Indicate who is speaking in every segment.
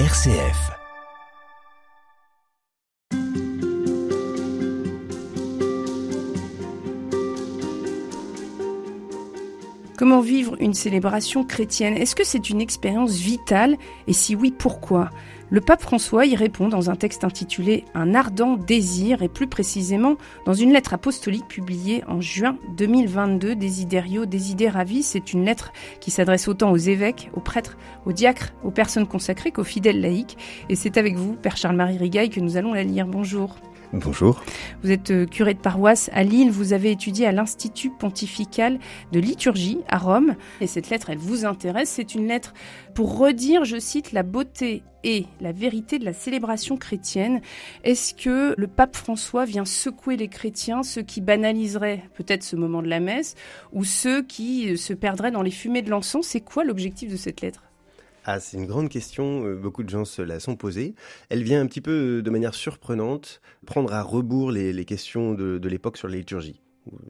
Speaker 1: RCF.
Speaker 2: Comment vivre une célébration chrétienne? Est-ce que c'est une expérience vitale? Et si oui, pourquoi? Le pape François y répond dans un texte intitulé Un ardent désir et plus précisément dans une lettre apostolique publiée en juin 2022, Desiderio Desideravi. C'est une lettre qui s'adresse autant aux évêques, aux prêtres, aux diacres, aux personnes consacrées qu'aux fidèles laïcs. Et c'est avec vous, Père Charles-Marie Rigaille, que nous allons la lire. Bonjour.
Speaker 3: Bonjour.
Speaker 2: Vous êtes euh, curé de paroisse à Lille, vous avez étudié à l'Institut pontifical de liturgie à Rome, et cette lettre, elle vous intéresse, c'est une lettre pour redire, je cite, la beauté et la vérité de la célébration chrétienne. Est-ce que le pape François vient secouer les chrétiens, ceux qui banaliseraient peut-être ce moment de la messe, ou ceux qui euh, se perdraient dans les fumées de l'encens? C'est quoi l'objectif de cette lettre?
Speaker 3: Ah, c'est une grande question, euh, beaucoup de gens se la sont posée. Elle vient un petit peu euh, de manière surprenante prendre à rebours les, questions de, de l'époque sur la liturgie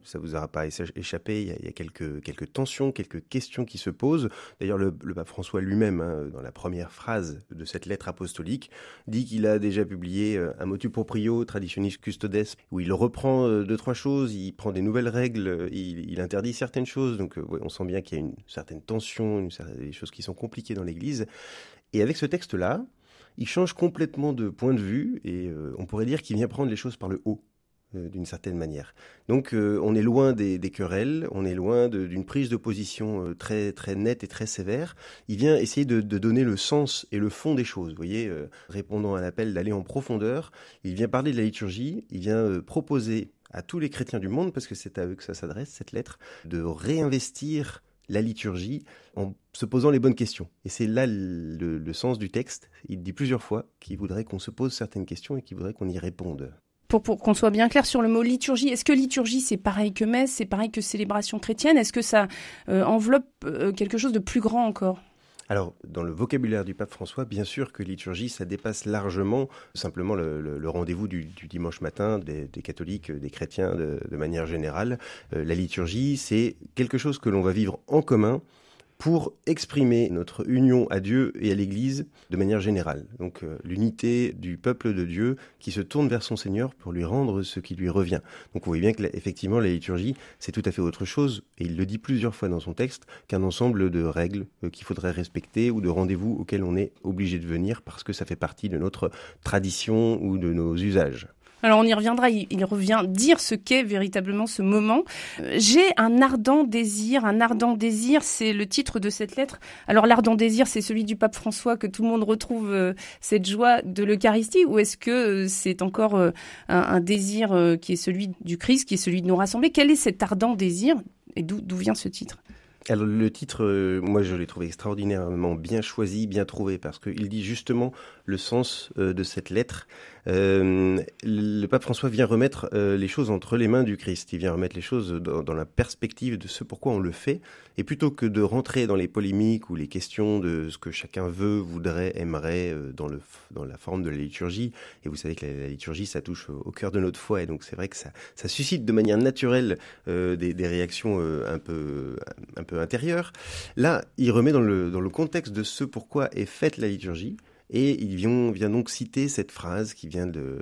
Speaker 3: ça vous aura pas échappé, il y a, quelques, tensions, quelques questions qui se posent. D'ailleurs, le, pape François lui-même, hein, dans la première phrase de cette lettre apostolique, dit qu'il a déjà publié euh, un motu proprio traditionis custodes, où il reprend euh, deux, trois choses, il prend des nouvelles règles, il, interdit certaines choses. Donc, euh, on sent bien qu'il y a une certaine tension, des choses qui sont compliquées dans l'Église. Et avec ce texte-là, il change complètement de point de vue, et on pourrait dire qu'il vient prendre les choses par le haut. Euh, d'une certaine manière. Donc euh, on est loin des, querelles, on est loin d'une prise de position euh, très très nette et très sévère. Il vient essayer de, donner le sens et le fond des choses. Vous voyez, répondant à l'appel d'aller en profondeur, il vient parler de la liturgie, il vient proposer à tous les chrétiens du monde, parce que c'est à eux que ça s'adresse cette lettre, de réinvestir la liturgie en se posant les bonnes questions. Et c'est là le, le, sens du texte. Il dit plusieurs fois qu'il voudrait qu'on se pose certaines questions et qu'il voudrait qu'on y réponde
Speaker 2: pour, qu'on soit bien clair sur le mot liturgie, est-ce que liturgie c'est pareil que messe, c'est pareil que célébration chrétienne? Est-ce que ça euh, enveloppe euh, quelque chose de plus grand encore?
Speaker 3: Alors, dans le vocabulaire du pape François, bien sûr que liturgie, ça dépasse largement simplement le, rendez-vous du, dimanche matin des, catholiques, des chrétiens de, manière générale. Euh, la liturgie, c'est quelque chose que l'on va vivre en commun pour exprimer notre union à Dieu et à l'Église de manière générale. Donc euh, l'unité du peuple de Dieu qui se tourne vers son Seigneur pour lui rendre ce qui lui revient. Donc vous voyez bien que effectivement la liturgie c'est tout à fait autre chose et il le dit plusieurs fois dans son texte qu'un ensemble de règles euh, qu'il faudrait respecter ou de rendez-vous auxquels on est obligé de venir parce que ça fait partie de notre tradition ou de nos usages.
Speaker 2: Alors on y reviendra, il, revient dire ce qu'est véritablement ce moment. Euh, j'ai un ardent désir, un ardent désir, c'est le titre de cette lettre. Alors l'ardent désir, c'est celui du pape François que tout le monde retrouve euh, cette joie de l'Eucharistie ou est-ce que euh, c'est encore un, désir qui est celui du Christ, qui est celui de nous rassembler? Quel est cet ardent désir? Et d'où vient ce titre?
Speaker 3: Alors le titre, moi je l'ai trouvé extraordinairement bien choisi, bien trouvé, parce qu'il dit justement le sens de cette lettre. Euh, le pape François vient remettre euh, les choses entre les mains du Christ. Il vient remettre les choses dans, la perspective de ce pourquoi on le fait. Et plutôt que de rentrer dans les polémiques ou les questions de ce que chacun veut, voudrait, aimerait euh, dans, la forme de la liturgie, et vous savez que la, liturgie, ça touche au, cœur de notre foi, et donc c'est vrai que ça, suscite de manière naturelle des, réactions un, peu, intérieures. Là, il remet dans le contexte de ce pourquoi est faite la liturgie, et il vient, donc citer cette phrase qui vient de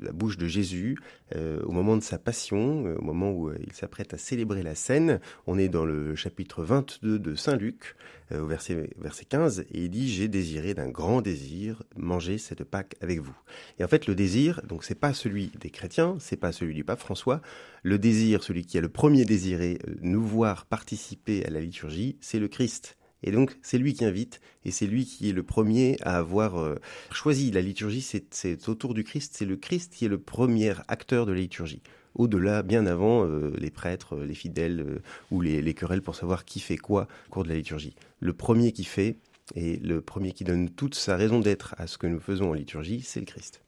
Speaker 3: la bouche de Jésus euh, au moment de sa passion, euh, au moment où euh, il s'apprête à célébrer la scène. On est dans le chapitre 22 de Saint Luc, au verset, verset 15, et il dit J'ai désiré d'un grand désir manger cette Pâque avec vous. Et en fait, le désir, donc c'est pas celui des chrétiens, c'est pas celui du pape François. Le désir, celui qui a le premier désiré nous voir participer à la liturgie, c'est le Christ. Et donc, c'est lui qui invite, et c'est lui qui est le premier à avoir euh, choisi la liturgie. C'est autour du Christ, c'est le Christ qui est le premier acteur de la liturgie. Au-delà, bien avant, euh, les prêtres, les fidèles euh, ou les, les, querelles pour savoir qui fait quoi au cours de la liturgie. Le premier qui fait, et le premier qui donne toute sa raison d'être à ce que nous faisons en liturgie, c'est le Christ.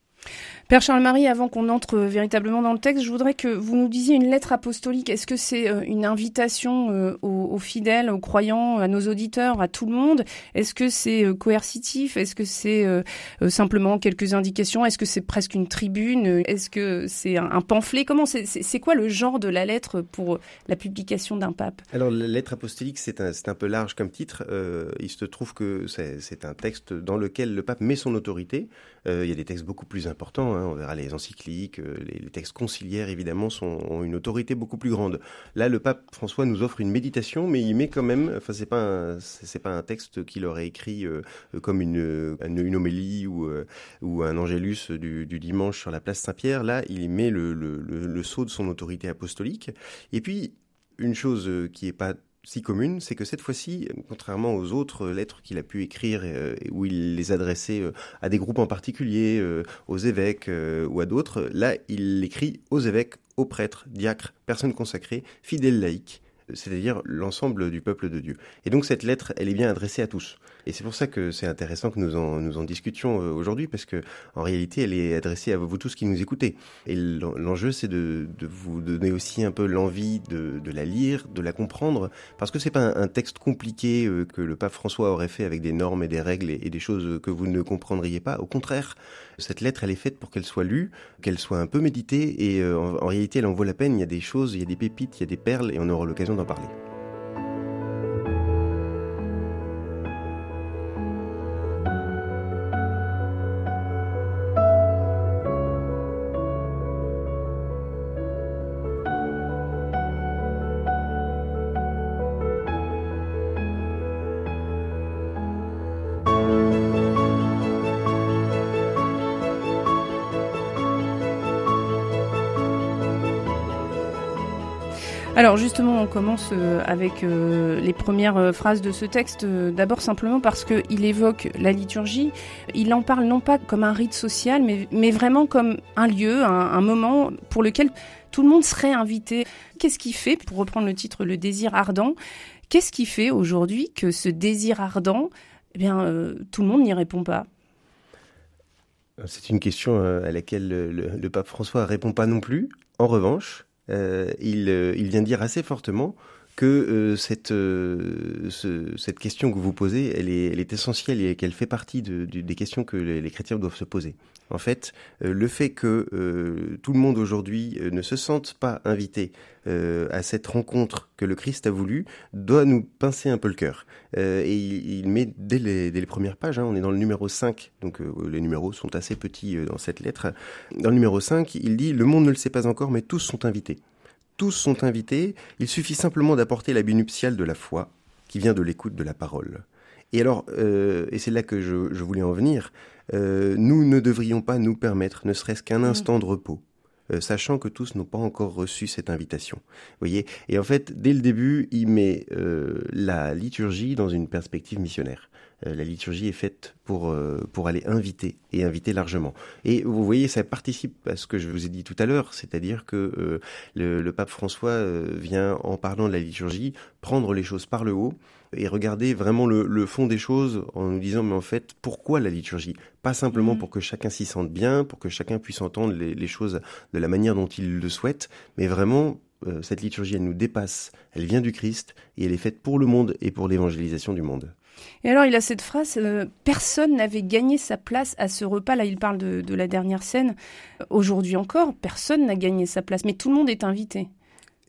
Speaker 2: Père Charles-Marie, avant qu'on entre véritablement dans le texte, je voudrais que vous nous disiez une lettre apostolique. Est-ce que c'est euh, une invitation euh, aux, fidèles, aux croyants, à nos auditeurs, à tout le monde? Est-ce que c'est euh, coercitif? Est-ce que c'est simplement quelques indications? Est-ce que c'est presque une tribune? Est-ce que c'est un, pamphlet? Comment c'est quoi le genre de la lettre pour la publication d'un pape?
Speaker 3: Alors, la lettre apostolique, c'est un, un, peu large comme titre. il se trouve que c'est un texte dans lequel le pape met son autorité. il y a des textes beaucoup plus importants. Hein. On verra les encycliques, euh, les, textes conciliaires évidemment sont, ont une autorité beaucoup plus grande. Là, le pape François nous offre une méditation, mais il met quand même, enfin c'est pas c'est pas un texte qu'il aurait écrit euh, comme une, une, homélie ou, euh, ou un angélus du, dimanche sur la place Saint-Pierre. Là, il met le, le, le, sceau de son autorité apostolique. Et puis une chose qui est pas si commune, c'est que cette fois-ci, contrairement aux autres lettres qu'il a pu écrire, euh, où il les adressait euh, à des groupes en particulier, euh, aux évêques ou à d'autres, là, il l'écrit aux évêques, aux prêtres, diacres, personnes consacrées, fidèles laïcs, c'est-à-dire l'ensemble du peuple de Dieu. Et donc cette lettre, elle est bien adressée à tous. Et c'est pour ça que c'est intéressant que nous en, nous en discutions euh, aujourd'hui, parce que en réalité, elle est adressée à vous tous qui nous écoutez. Et l'enjeu, c'est de, vous donner aussi un peu l'envie de, de, la lire, de la comprendre, parce que c'est pas un, texte compliqué euh, que le pape François aurait fait avec des normes et des règles et, des choses que vous ne comprendriez pas. Au contraire, cette lettre, elle est faite pour qu'elle soit lue, qu'elle soit un peu méditée, et euh, en, en réalité, elle en vaut la peine. Il y a des choses, il y a des pépites, il y a des perles, et on aura l'occasion parler.
Speaker 2: Alors justement, on commence euh, avec euh, les premières euh, phrases de ce texte. D'abord simplement parce qu'il évoque la liturgie. Il en parle non pas comme un rite social, mais, vraiment comme un lieu, un, moment pour lequel tout le monde serait invité. Qu'est-ce qui fait, pour reprendre le titre, le désir ardent, qu'est-ce qui fait aujourd'hui que ce désir ardent, eh bien, tout le monde n'y répond pas?
Speaker 3: C'est une question à laquelle le, le pape François répond pas non plus. En revanche, euh, euh, il, vient dire assez fortement que euh, cette, cette question que vous posez, elle est, elle est essentielle et qu'elle fait partie de, des questions que les, chrétiens doivent se poser. En fait, le fait que tout le monde aujourd'hui ne se sente pas invité à cette rencontre que le Christ a voulu doit nous pincer un peu le cœur. et il, met dès les, dès les, premières pages, hein, on est dans le numéro 5, donc les numéros sont assez petits dans cette lettre. Dans le numéro 5, il dit, le monde ne le sait pas encore, mais tous sont invités tous sont invités, il suffit simplement d'apporter la nuptiale de la foi, qui vient de l'écoute de la parole. Et alors, euh, et c'est là que je, voulais en venir, euh, nous ne devrions pas nous permettre ne serait-ce qu'un mm. instant de repos, euh, sachant que tous n'ont pas encore reçu cette invitation. Vous voyez? Et en fait, dès le début, il met la liturgie dans une perspective missionnaire. Euh, la liturgie est faite pour, euh, pour aller inviter et inviter largement. Et vous voyez, ça participe à ce que je vous ai dit tout à l'heure, c'est-à-dire que euh, le, le, pape François vient, en parlant de la liturgie, prendre les choses par le haut et regarder vraiment le, le, fond des choses en nous disant, mais en fait, pourquoi la liturgie? Pas simplement mmh. pour que chacun s'y sente bien, pour que chacun puisse entendre les, les, choses de la manière dont il le souhaite, mais vraiment cette liturgie, elle nous dépasse, elle vient du Christ et elle est faite pour le monde et pour l'évangélisation du monde.
Speaker 2: Et alors, il a cette phrase euh, Personne n'avait gagné sa place à ce repas. Là, il parle de, la dernière scène. Aujourd'hui encore, personne n'a gagné sa place, mais tout le monde est invité.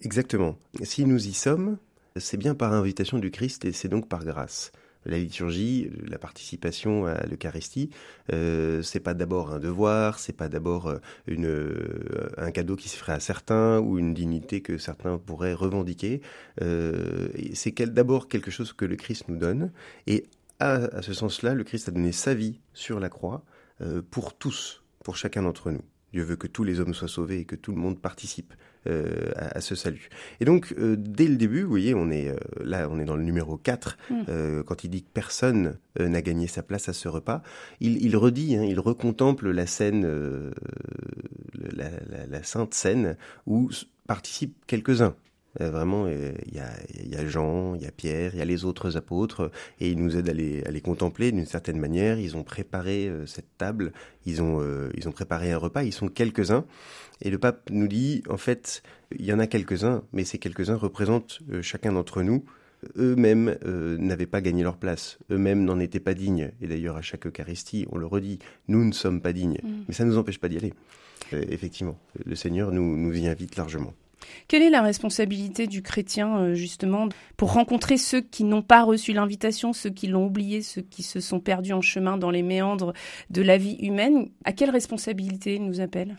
Speaker 3: Exactement. Si nous y sommes, c'est bien par invitation du Christ et c'est donc par grâce la liturgie, la participation à l'Eucharistie, euh, c'est pas d'abord un devoir, c'est pas d'abord euh, une euh, un cadeau qui se ferait à certains ou une dignité que certains pourraient revendiquer. Euh, c'est d'abord quelque chose que le Christ nous donne, et à, à ce sens-là, le Christ a donné sa vie sur la croix pour tous, pour chacun d'entre nous. Dieu veut que tous les hommes soient sauvés et que tout le monde participe euh, à, ce salut. Et donc, euh, dès le début, vous voyez, on est euh, là, on est dans le numéro 4, mm. quand il dit que personne n'a gagné sa place à ce repas, il, il redit, hein, il recontemple la scène, la, la, la, sainte scène où participent quelques-uns. Vraiment, il y, a, y, a, Jean, il y a Pierre, il y a les autres apôtres, et ils nous aident à les, à les contempler d'une certaine manière. Ils ont préparé cette table, ils ont, ils ont préparé un repas, ils sont quelques-uns. Et le pape nous dit, en fait, il y en a quelques-uns, mais ces quelques-uns représentent chacun d'entre nous eux-mêmes euh, n'avaient pas gagné leur place, eux-mêmes n'en étaient pas dignes. Et d'ailleurs, à chaque Eucharistie, on le redit, nous ne sommes pas dignes. Mm. Mais ça ne nous empêche pas d'y aller. Euh, effectivement, le Seigneur nous, nous y invite largement.
Speaker 2: Quelle est la responsabilité du chrétien, euh, justement, pour rencontrer ceux qui n'ont pas reçu l'invitation, ceux qui l'ont oublié, ceux qui se sont perdus en chemin dans les méandres de la vie humaine? À quelle responsabilité il nous appelle?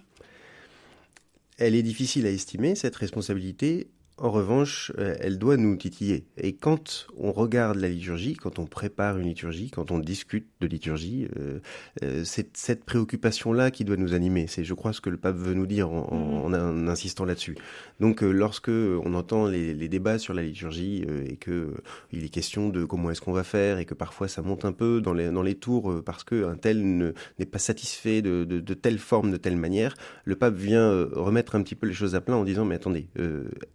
Speaker 3: Elle est difficile à estimer, cette responsabilité. En revanche, euh, elle doit nous titiller. Et quand on regarde la liturgie, quand on prépare une liturgie, quand on discute de liturgie, euh, euh, c'est cette préoccupation-là qui doit nous animer. C'est, je crois, ce que le pape veut nous dire en, mm-hmm. insistant là-dessus. Donc, lorsque on entend les, débats sur la liturgie et que il est question de comment est-ce qu'on va faire et que parfois ça monte un peu dans les, dans les tours parce qu'un tel n'est pas satisfait de, de, telle forme, de telle manière, le pape vient remettre un petit peu les choses à plat en disant mais attendez,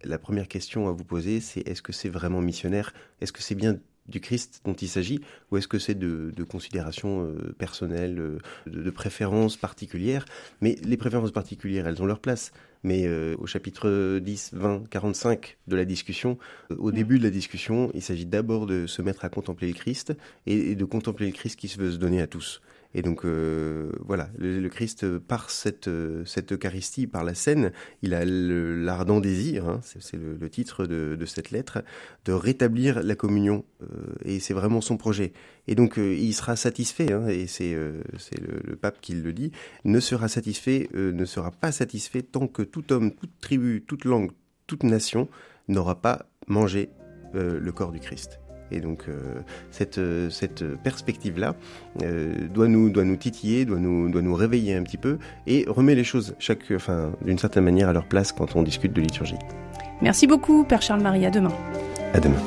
Speaker 3: la première question à vous poser, c'est est-ce que c'est vraiment missionnaire? Est-ce que c'est bien du Christ dont il s'agit? Ou est-ce que c'est de, considérations euh, personnelles, euh, de, préférences particulières? Mais les préférences particulières, elles ont leur place. Mais euh, au chapitre 10, 20, 45 de la discussion, au début de la discussion, il s'agit d'abord de se mettre à contempler le Christ et, de contempler le Christ qui se veut se donner à tous. Et donc euh, voilà, le, Christ par cette cette Eucharistie, par la scène, il a l'ardent désir, hein, c'est le, titre de, cette lettre, de rétablir la communion. Euh, et c'est vraiment son projet. Et donc euh, il sera satisfait, hein, et c'est c'est le, pape qui le dit, ne sera satisfait, ne sera pas satisfait tant que tout homme, toute tribu, toute langue, toute nation n'aura pas mangé le corps du Christ. Et donc euh, cette, cette perspective-là euh, doit, nous, doit nous titiller, doit nous, doit nous réveiller un petit peu et remet les choses chaque, enfin, d'une certaine manière à leur place quand on discute de liturgie.
Speaker 2: Merci beaucoup, Père Charles-Marie. À demain.
Speaker 3: À demain.